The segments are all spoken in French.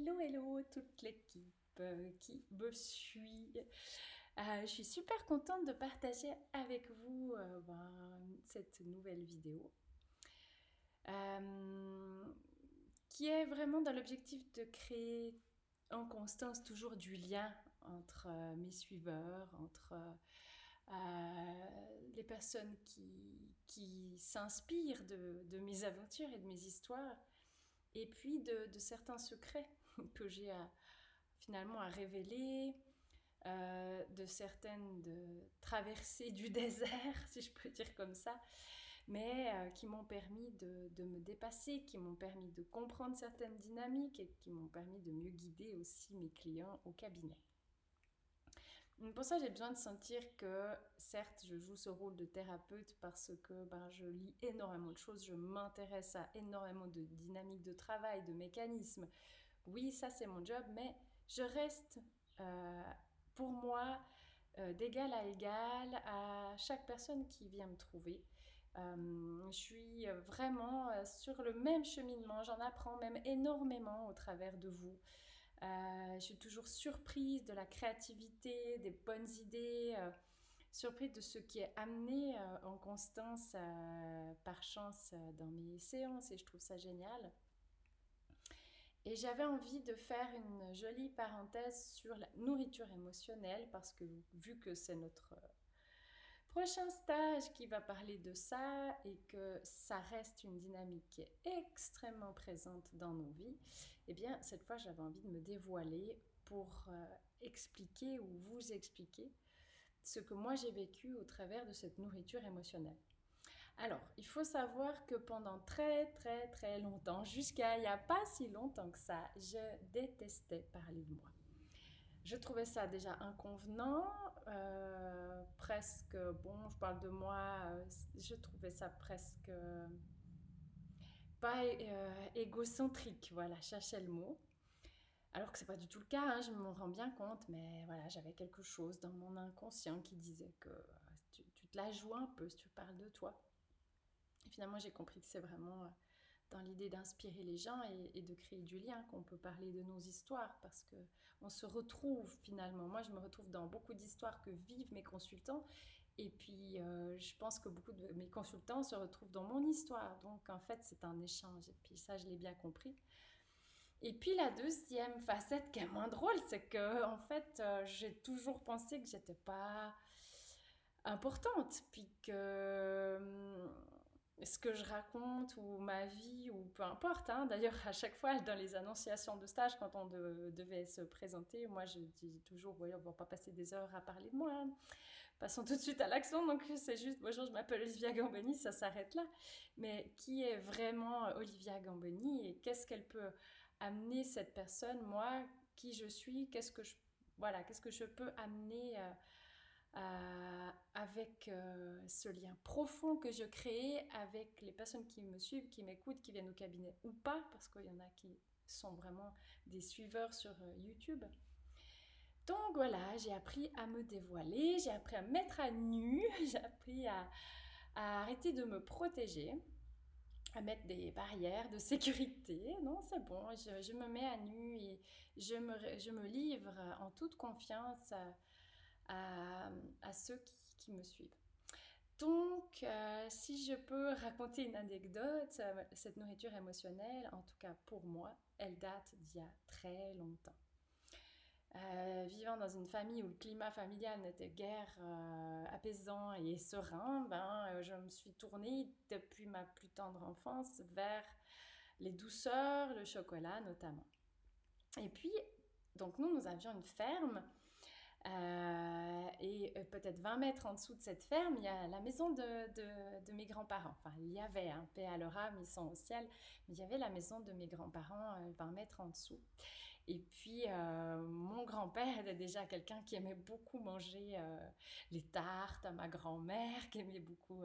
Hello, hello, toute l'équipe euh, qui me suit. Euh, je suis super contente de partager avec vous euh, ben, cette nouvelle vidéo qui est vraiment dans l'objectif de créer en constance toujours du lien entre mes suiveurs, entre les personnes qui, s'inspirent de, mes aventures et de mes histoires et puis de, certains secrets que j'ai finalement à révéler, euh, de certaines de traversées du désert, si je peux dire comme ça, mais euh, qui m'ont permis de, de, me dépasser, qui m'ont permis de comprendre certaines dynamiques et qui m'ont permis de mieux guider aussi mes clients au cabinet. Pour ça, j'ai besoin de sentir que, certes, je joue ce rôle de thérapeute parce que ben, je lis énormément de choses, je m'intéresse à énormément de dynamiques de travail, de mécanismes. Oui, ça, c'est mon job, mais je reste, euh, pour moi, euh, d'égal à égal à chaque personne qui vient me trouver. Euh, je suis vraiment sur le même cheminement, j'en apprends même énormément au travers de vous. Je suis toujours surprise de la créativité, des bonnes idées, surprise de ce qui est amené en constance par chance dans mes séances et je trouve ça génial. Et j'avais envie de faire une jolie parenthèse sur la nourriture émotionnelle parce que vu que c'est notre prochain stage qui va parler de ça et que ça reste une dynamique extrêmement présente dans nos vies, eh bien cette fois j'avais envie de me dévoiler pour euh, expliquer ou vous expliquer ce que moi j'ai vécu au travers de cette nourriture émotionnelle. Alors, il faut savoir que pendant très très très longtemps, jusqu'à il n'y a pas si longtemps que ça, je détestais parler de moi. Je trouvais ça déjà inconvenant, euh, presque, bon, je parle de moi, euh, je trouvais ça presque pas euh, égocentrique, voilà, cherchais le mot. Alors que c'est pas du tout le cas, hein, je me rends bien compte, mais voilà, j'avais quelque chose dans mon inconscient qui disait que tu, tu, te la joues un peu si tu parles de toi. Finalement, j'ai compris que c'est vraiment dans l'idée d'inspirer les gens et, de créer du lien, qu'on peut parler de nos histoires, parce que on se retrouve finalement. Moi, je me retrouve dans beaucoup d'histoires que vivent mes consultants, et puis euh, je pense que beaucoup de mes consultants se retrouvent dans mon histoire. Donc, en fait, c'est un échange, et puis ça, je l'ai bien compris. Et puis la deuxième facette qui est moins drôle, c'est que en fait, euh, j'ai toujours pensé que j'étais pas importante, puis que hum, ce que je raconte ou ma vie ou peu importe. Hein. D'ailleurs, à chaque fois dans les annonciations de stage, quand on devait se présenter, moi je dis toujours, voyez, on va pas passer des heures à parler de moi. Hein. Passons tout de suite à l'action. Donc c'est juste, bonjour, je m'appelle Olivia Gamboni, ça s'arrête là. Mais qui est vraiment Olivia Gamboni et qu'est-ce qu'elle peut amener cette personne, moi, qui je suis, qu'est-ce que je, voilà, qu'est-ce que je peux amener euh, euh, avec euh, ce lien profond que je crée avec les personnes qui me suivent, qui m'écoutent, qui viennent au cabinet ou pas, parce qu'il y en a qui sont vraiment des suiveurs sur euh, YouTube. Donc voilà, j'ai appris à me dévoiler, j'ai appris à me mettre à nu, j'ai appris à, arrêter de me protéger, à mettre des barrières de sécurité. Non, c'est bon, je, me mets à nu et je me, livre en toute confiance ceux qui, me suivent. Donc, euh, si je peux raconter une anecdote, euh, cette nourriture émotionnelle, en tout cas pour moi, elle date d'il y a très longtemps. Euh, vivant dans une famille où le climat familial n'était guère apaisant et serein, ben, je me suis tournée depuis ma plus tendre enfance vers les douceurs, le chocolat notamment. Et puis, donc nous, nous avions une ferme euh, et euh, peut-être 20 mètres en dessous de cette ferme, il y a la maison de, de, mes grands-parents. Enfin, il y avait un paix à leur âme, ils sont au ciel, mais il y avait la maison de mes grands-parents 20 euh, mètres en dessous. Et puis, mon grand-père était déjà quelqu'un qui aimait beaucoup manger les tartes ma grand-mère, qui aimait beaucoup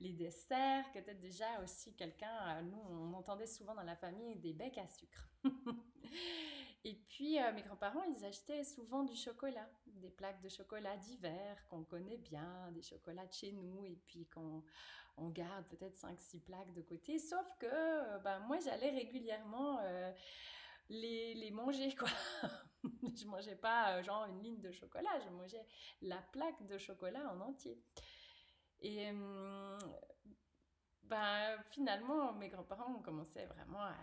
les desserts, qui était déjà aussi quelqu'un, nous, on entendait souvent dans la famille des becs à sucre. et puis, mes grands-parents, ils achetaient souvent du chocolat des plaques de chocolat d'hiver qu'on connaît bien, des chocolats de chez nous, et puis qu'on on garde peut-être 5-6 plaques de côté. Sauf que ben, moi, j'allais régulièrement euh, les, les manger, quoi. je mangeais pas genre une ligne de chocolat, je mangeais la plaque de chocolat en entier. Et ben, finalement, mes grands-parents ont commencé vraiment à,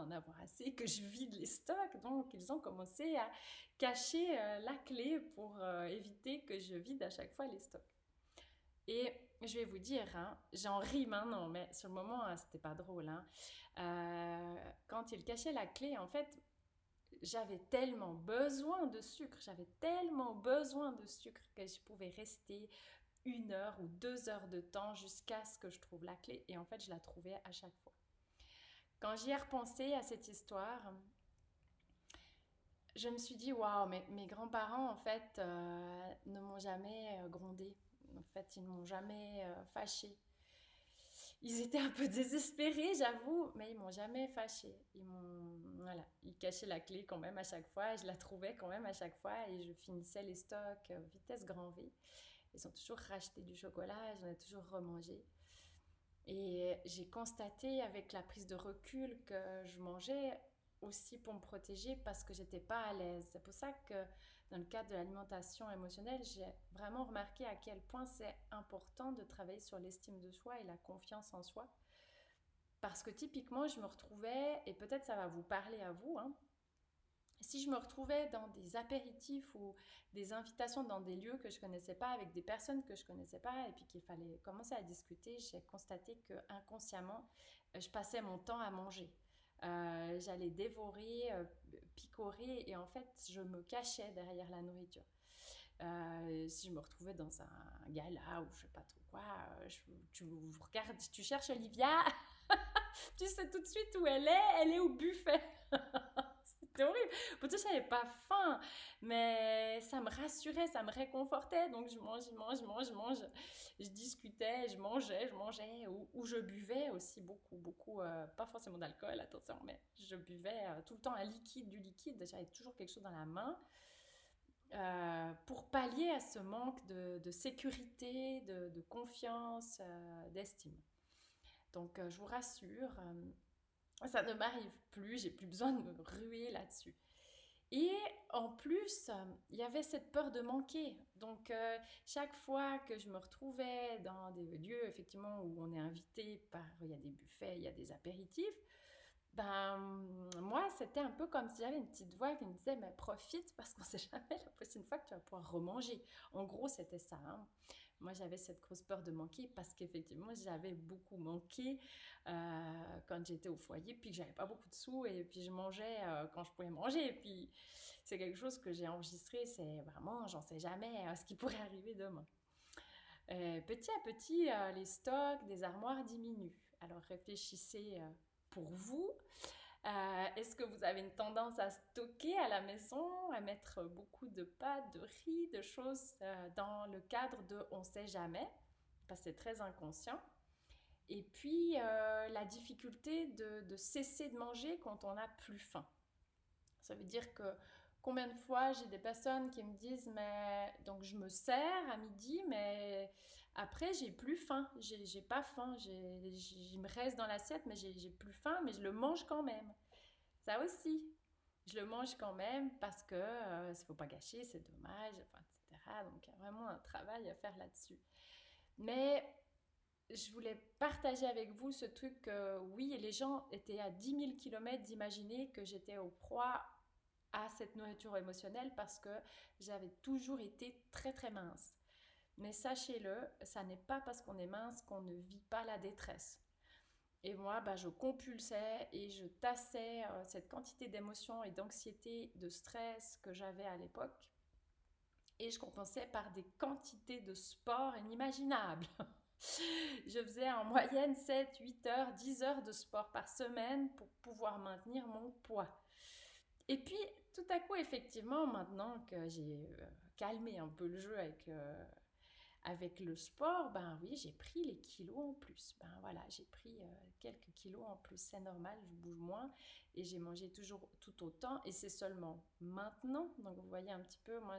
en avoir assez, que je vide les stocks. Donc, ils ont commencé à cacher euh, la clé pour euh, éviter que je vide à chaque fois les stocks. Et je vais vous dire, hein, j'en ris maintenant, mais sur le moment, hein, c'était pas drôle. Hein. Euh, quand ils cachaient la clé, en fait, j'avais tellement besoin de sucre, j'avais tellement besoin de sucre que je pouvais rester une heure ou deux heures de temps jusqu'à ce que je trouve la clé. Et en fait, je la trouvais à chaque fois. Quand j'y ai repensé à cette histoire, je me suis dit, waouh, mes grands-parents, en fait, euh, ne m'ont jamais euh, grondé. En fait, ils ne m'ont jamais euh, fâché. Ils étaient un peu désespérés, j'avoue, mais ils m'ont jamais fâché. Ils m'ont, voilà, ils cachaient la clé quand même à chaque fois. Je la trouvais quand même à chaque fois et je finissais les stocks vitesse grand V. Ils ont toujours racheté du chocolat, j'en ai toujours remangé. Et j'ai constaté avec la prise de recul que je mangeais aussi pour me protéger parce que j'étais pas à l'aise. C'est pour ça que dans le cadre de l'alimentation émotionnelle, j'ai vraiment remarqué à quel point c'est important de travailler sur l'estime de soi et la confiance en soi. Parce que typiquement, je me retrouvais, et peut-être ça va vous parler à vous, hein, si je me retrouvais dans des apéritifs ou des invitations dans des lieux que je connaissais pas, avec des personnes que je connaissais pas, et puis qu'il fallait commencer à discuter, j'ai constaté que inconsciemment, euh, je passais mon temps à manger. Euh, j'allais dévorer, euh, picorer, et en fait, je me cachais derrière la nourriture. si je me retrouvais dans un gala ou je sais pas trop quoi, tu, regardes, tu cherches Olivia, tu sais tout de suite où elle est, elle est au buffet. C'était horrible. Pourtant, je n'avais pas faim, mais ça me rassurait, ça me réconfortait. Donc, je mange, je mange, je mange, je mange. Je discutais, je mangeais, je mangeais, ou, je buvais aussi beaucoup, beaucoup. Euh, pas forcément d'alcool, attention, mais je buvais euh, tout le temps un liquide, du liquide. J'avais toujours quelque chose dans la main. Euh, pour pallier à ce manque de, sécurité, de, confiance, d'estime. Donc, je vous rassure, ça ne m'arrive plus, j'ai plus besoin de me ruer là-dessus. Et en plus, il y avait cette peur de manquer. Donc, euh, chaque fois que je me retrouvais dans des lieux, effectivement, où on est invité par, il y a des buffets, il y a des apéritifs, ben, moi, c'était un peu comme si j'avais une petite voix qui me disait, mais profite parce qu'on sait jamais la prochaine fois que tu vas pouvoir remanger. En gros, c'était ça. Hein moi j'avais cette grosse peur de manquer parce qu'effectivement j'avais beaucoup manqué euh, quand j'étais au foyer puis que j'avais pas beaucoup de sous et puis je mangeais euh, quand je pouvais manger. Et puis c'est quelque chose que j'ai enregistré c'est vraiment j'en sais jamais euh, ce qui pourrait arriver demain. Petit à petit les stocks des armoires diminuent. Alors réfléchissez pour vous euh, est-ce que vous avez une tendance à stocker à la maison, à mettre beaucoup de pâtes, de riz, de choses euh, dans le cadre de on sait jamais, parce que c'est très inconscient. Et puis euh, la difficulté de, de, cesser de manger quand on n'a plus faim. Ça veut dire que combien de fois j'ai des personnes qui me disent mais donc je me sers à midi mais après j'ai plus faim. J'ai pas faim. Il me reste dans l'assiette mais j'ai plus faim mais je le mange quand même. Ça aussi je le mange quand même parce que euh, ne faut pas gâcher c'est dommage etc donc il y a vraiment un travail à faire là-dessus. Mais je voulais partager avec vous ce truc que oui les gens étaient à 10 000 km d'imaginer que j'étais au proie à cette nourriture émotionnelle parce que j'avais toujours été très très mince. Mais sachez-le, ça n'est pas parce qu'on est mince qu'on ne vit pas la détresse. Et moi, bah, je compulsais et je tassais euh, cette quantité d'émotions et d'anxiété, de stress que j'avais à l'époque. Et je compensais par des quantités de sport inimaginables. je faisais en moyenne 7, 8 heures, 10 heures de sport par semaine pour pouvoir maintenir mon poids. Et puis, tout à coup, effectivement, maintenant que j'ai euh, calmé un peu le jeu avec, euh, avec le sport, ben oui, j'ai pris les kilos en plus. Ben voilà, j'ai pris euh, quelques kilos en plus. C'est normal, je bouge moins et j'ai mangé toujours tout autant. Et c'est seulement maintenant. Donc, vous voyez un petit peu, moi,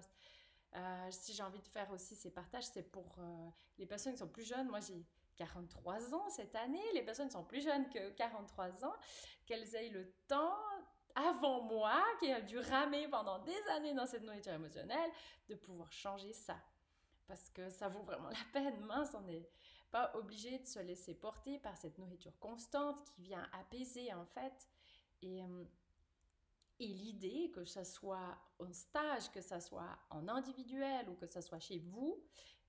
si j'ai envie de faire aussi ces partages, c'est pour les personnes qui sont plus jeunes. Moi, j'ai 43 ans cette année. Les personnes qui sont plus jeunes que 43 ans, qu'elles aient le temps avant moi, qui a dû ramer pendant des années dans cette nourriture émotionnelle, de pouvoir changer ça. Parce que ça vaut vraiment la peine. Mince, on n'est pas obligé de se laisser porter par cette nourriture constante qui vient apaiser en fait. Et, euh, et l'idée, que ce soit en stage, que ce soit en individuel ou que ce soit chez vous,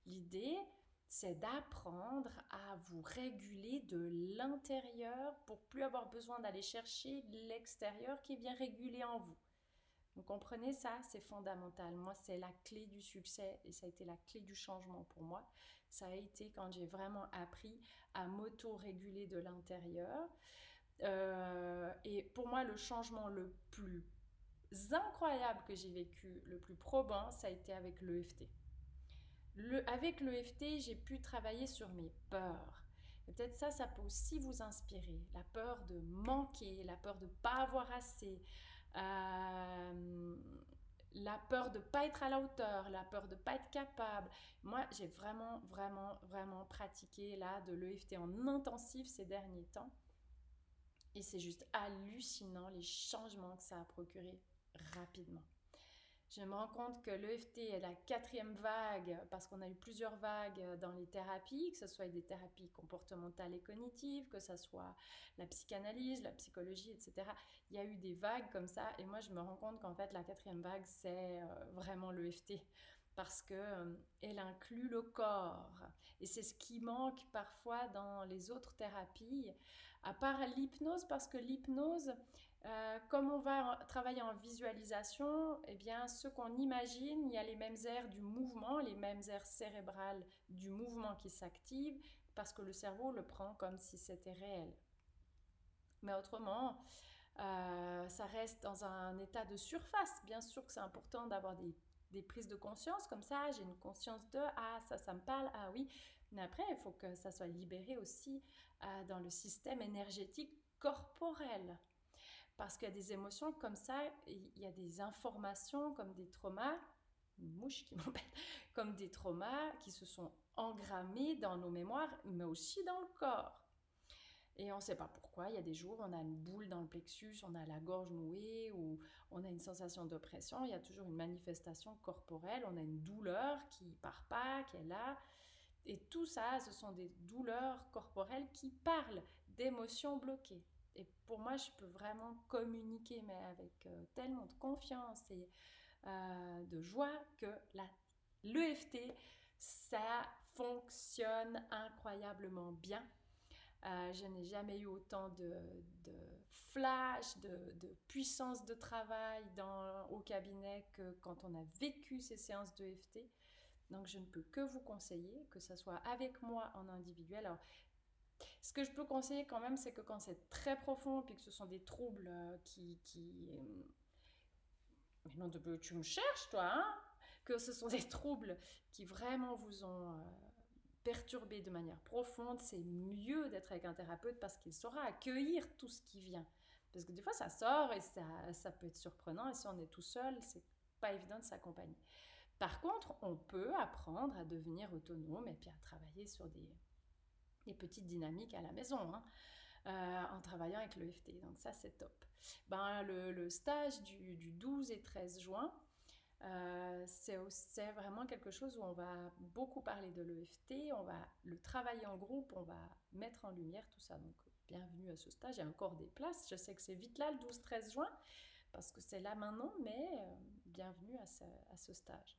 l'idée, c'est d'apprendre à vous réguler de l'intérieur pour plus avoir besoin d'aller chercher l'extérieur qui bien régulé en vous. Comprenez ça C'est fondamental. Moi, c'est la clé du succès et ça a été la clé du changement pour moi. Ça a été quand j'ai vraiment appris à m'auto-réguler de l'intérieur. Euh, et pour moi, le changement le plus incroyable que j'ai vécu, le plus probant, ça a été avec l'EFT. Le, avec l'EFT, j'ai pu travailler sur mes peurs. Peut-être ça, ça peut aussi vous inspirer. La peur de manquer, la peur de ne pas avoir assez, la peur de pas être à la hauteur, la peur de pas être capable. Moi, j'ai vraiment, vraiment, vraiment pratiqué là de l'EFT en intensif ces derniers temps. Et c'est juste hallucinant les changements que ça a procuré rapidement. Je me rends compte que l'EFT est la quatrième vague parce qu'on a eu plusieurs vagues dans les thérapies, que ce soit des thérapies comportementales et cognitives, que ce soit la psychanalyse, la psychologie, etc. Il y a eu des vagues comme ça et moi je me rends compte qu'en fait la quatrième vague c'est euh, vraiment l'EFT parce que euh, elle inclut le corps et c'est ce qui manque parfois dans les autres thérapies à part l'hypnose parce que l'hypnose euh, comme on va travailler en visualisation, eh bien, ce qu'on imagine, il y a les mêmes aires du mouvement, les mêmes aires cérébrales du mouvement qui s'activent parce que le cerveau le prend comme si c'était réel. Mais autrement, euh, ça reste dans un état de surface. Bien sûr que c'est important d'avoir des, prises de conscience comme ça. J'ai une conscience de ah ça, ça me parle, ah oui. Mais après, il faut que ça soit libéré aussi euh, dans le système énergétique corporel. Parce qu'il y a des émotions comme ça, il y a des informations comme des traumas, une mouche qui m'embête, comme des traumas qui se sont engrammés dans nos mémoires, mais aussi dans le corps. Et on ne sait pas pourquoi. Il y a des jours, on a une boule dans le plexus, on a la gorge nouée, ou on a une sensation d'oppression. Il y a toujours une manifestation corporelle, on a une douleur qui part pas, qui est là. Et tout ça, ce sont des douleurs corporelles qui parlent d'émotions bloquées. Et pour moi, je peux vraiment communiquer, mais avec euh, tellement de confiance et euh, de joie que l'EFT, ça fonctionne incroyablement bien. Euh, je n'ai jamais eu autant de, flash, de, puissance de travail dans, au cabinet que quand on a vécu ces séances d'EFT. Donc, je ne peux que vous conseiller, que ce soit avec moi en individuel. Ce que je peux conseiller quand même, c'est que quand c'est très profond, puis que ce sont des troubles euh, qui... Euh, mais non, tu me cherches, toi, hein Que ce sont des troubles qui vraiment vous ont euh, perturbé de manière profonde, c'est mieux d'être avec un thérapeute parce qu'il saura accueillir tout ce qui vient. Parce que des fois, ça sort et ça, ça peut être surprenant. Et si on est tout seul, c'est pas évident de s'accompagner. Par contre, on peut apprendre à devenir autonome et puis à travailler sur des, des petites dynamiques à la maison. Hein, euh, en travaillant avec l'EFT. Donc ça, c'est top. Ben, le, stage du, 12 et 13 juin, euh, c'est vraiment quelque chose où on va beaucoup parler de l'EFT, on va le travailler en groupe, on va mettre en lumière tout ça. Donc bienvenue à ce stage. Il y a encore des places. Je sais que c'est vite là le 12-13 juin parce que c'est là maintenant, mais euh, bienvenue à ce stage.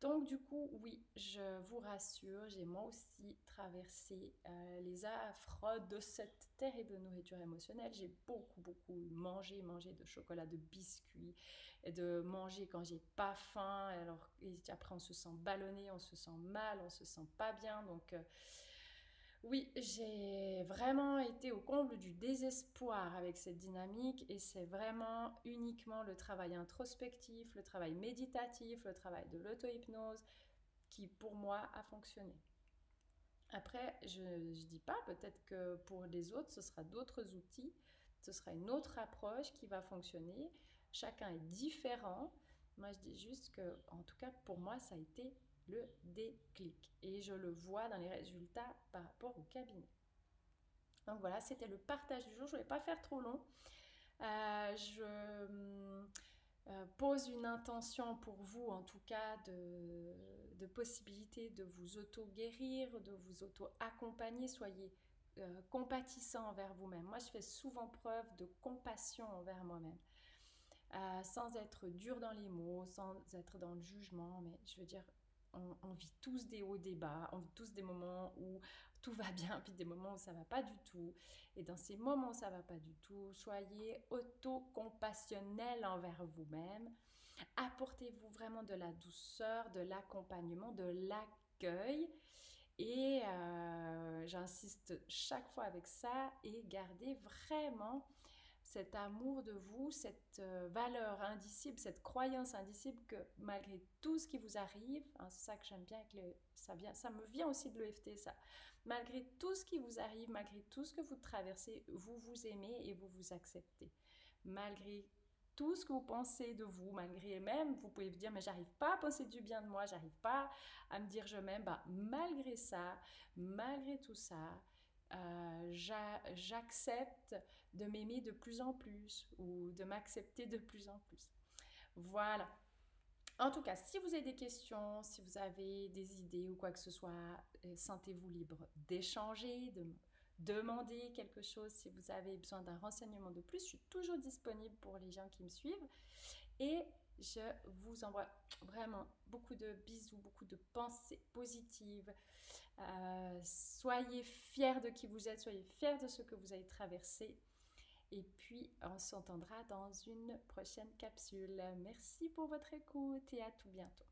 Donc du coup, oui, je vous rassure, j'ai moi aussi traversé euh, les affres de cette terrible nourriture émotionnelle. J'ai beaucoup, beaucoup mangé, mangé de chocolat, de biscuits, de manger quand j'ai pas faim. Alors après, on se sent ballonné, on se sent mal, on se sent pas bien. Donc euh, oui, j'ai vraiment été au comble du désespoir avec cette dynamique et c'est vraiment uniquement le travail introspectif, le travail méditatif, le travail de l'auto-hypnose qui pour moi a fonctionné. Après, je ne dis pas, peut-être que pour les autres, ce sera d'autres outils, ce sera une autre approche qui va fonctionner. Chacun est différent. Moi, je dis juste que, en tout cas, pour moi, ça a été le déclic. Et je le vois dans les résultats par rapport au cabinet. Donc voilà, c'était le partage du jour. Je ne vais pas faire trop long. Euh, je euh, pose une intention pour vous, en tout cas, de, de possibilité de vous auto-guérir, de vous auto-accompagner. Soyez euh, compatissant envers vous-même. Moi, je fais souvent preuve de compassion envers moi-même. sans être dur dans les mots, sans être dans le jugement, mais je veux dire, on, vit tous des hauts, des bas, on vit tous des moments où tout va bien, puis des moments où ça va pas du tout. Et dans ces moments où ça va pas du tout, soyez auto-compassionnel envers vous-même. Apportez-vous vraiment de la douceur, de l'accompagnement, de l'accueil. Et euh, j'insiste chaque fois avec ça et gardez vraiment cet amour de vous, cette euh, valeur indicible, cette croyance indicible que malgré tout ce qui vous arrive, hein, c'est ça que j'aime bien, ça, vient, ça me vient aussi de l'EFT, ça. Malgré tout ce qui vous arrive, malgré tout ce que vous traversez, vous vous aimez et vous vous acceptez. Malgré tout ce que vous pensez de vous, malgré même, vous pouvez vous dire, mais j'arrive pas à penser du bien de moi, j'arrive pas à me dire je m'aime, bah, malgré ça, malgré tout ça, euh, j'accepte de m'aimer de plus en plus ou de m'accepter de plus en plus. Voilà. En tout cas, si vous avez des questions, si vous avez des idées ou quoi que ce soit, euh, sentez-vous libre d'échanger, de demander quelque chose si vous avez besoin d'un renseignement de plus. Je suis toujours disponible pour les gens qui me suivent. Et je vous envoie vraiment beaucoup de bisous, beaucoup de pensées positives. Euh, soyez fiers de qui vous êtes, soyez fiers de ce que vous avez traversé. Et puis, on s'entendra dans une prochaine capsule. Merci pour votre écoute et à tout bientôt.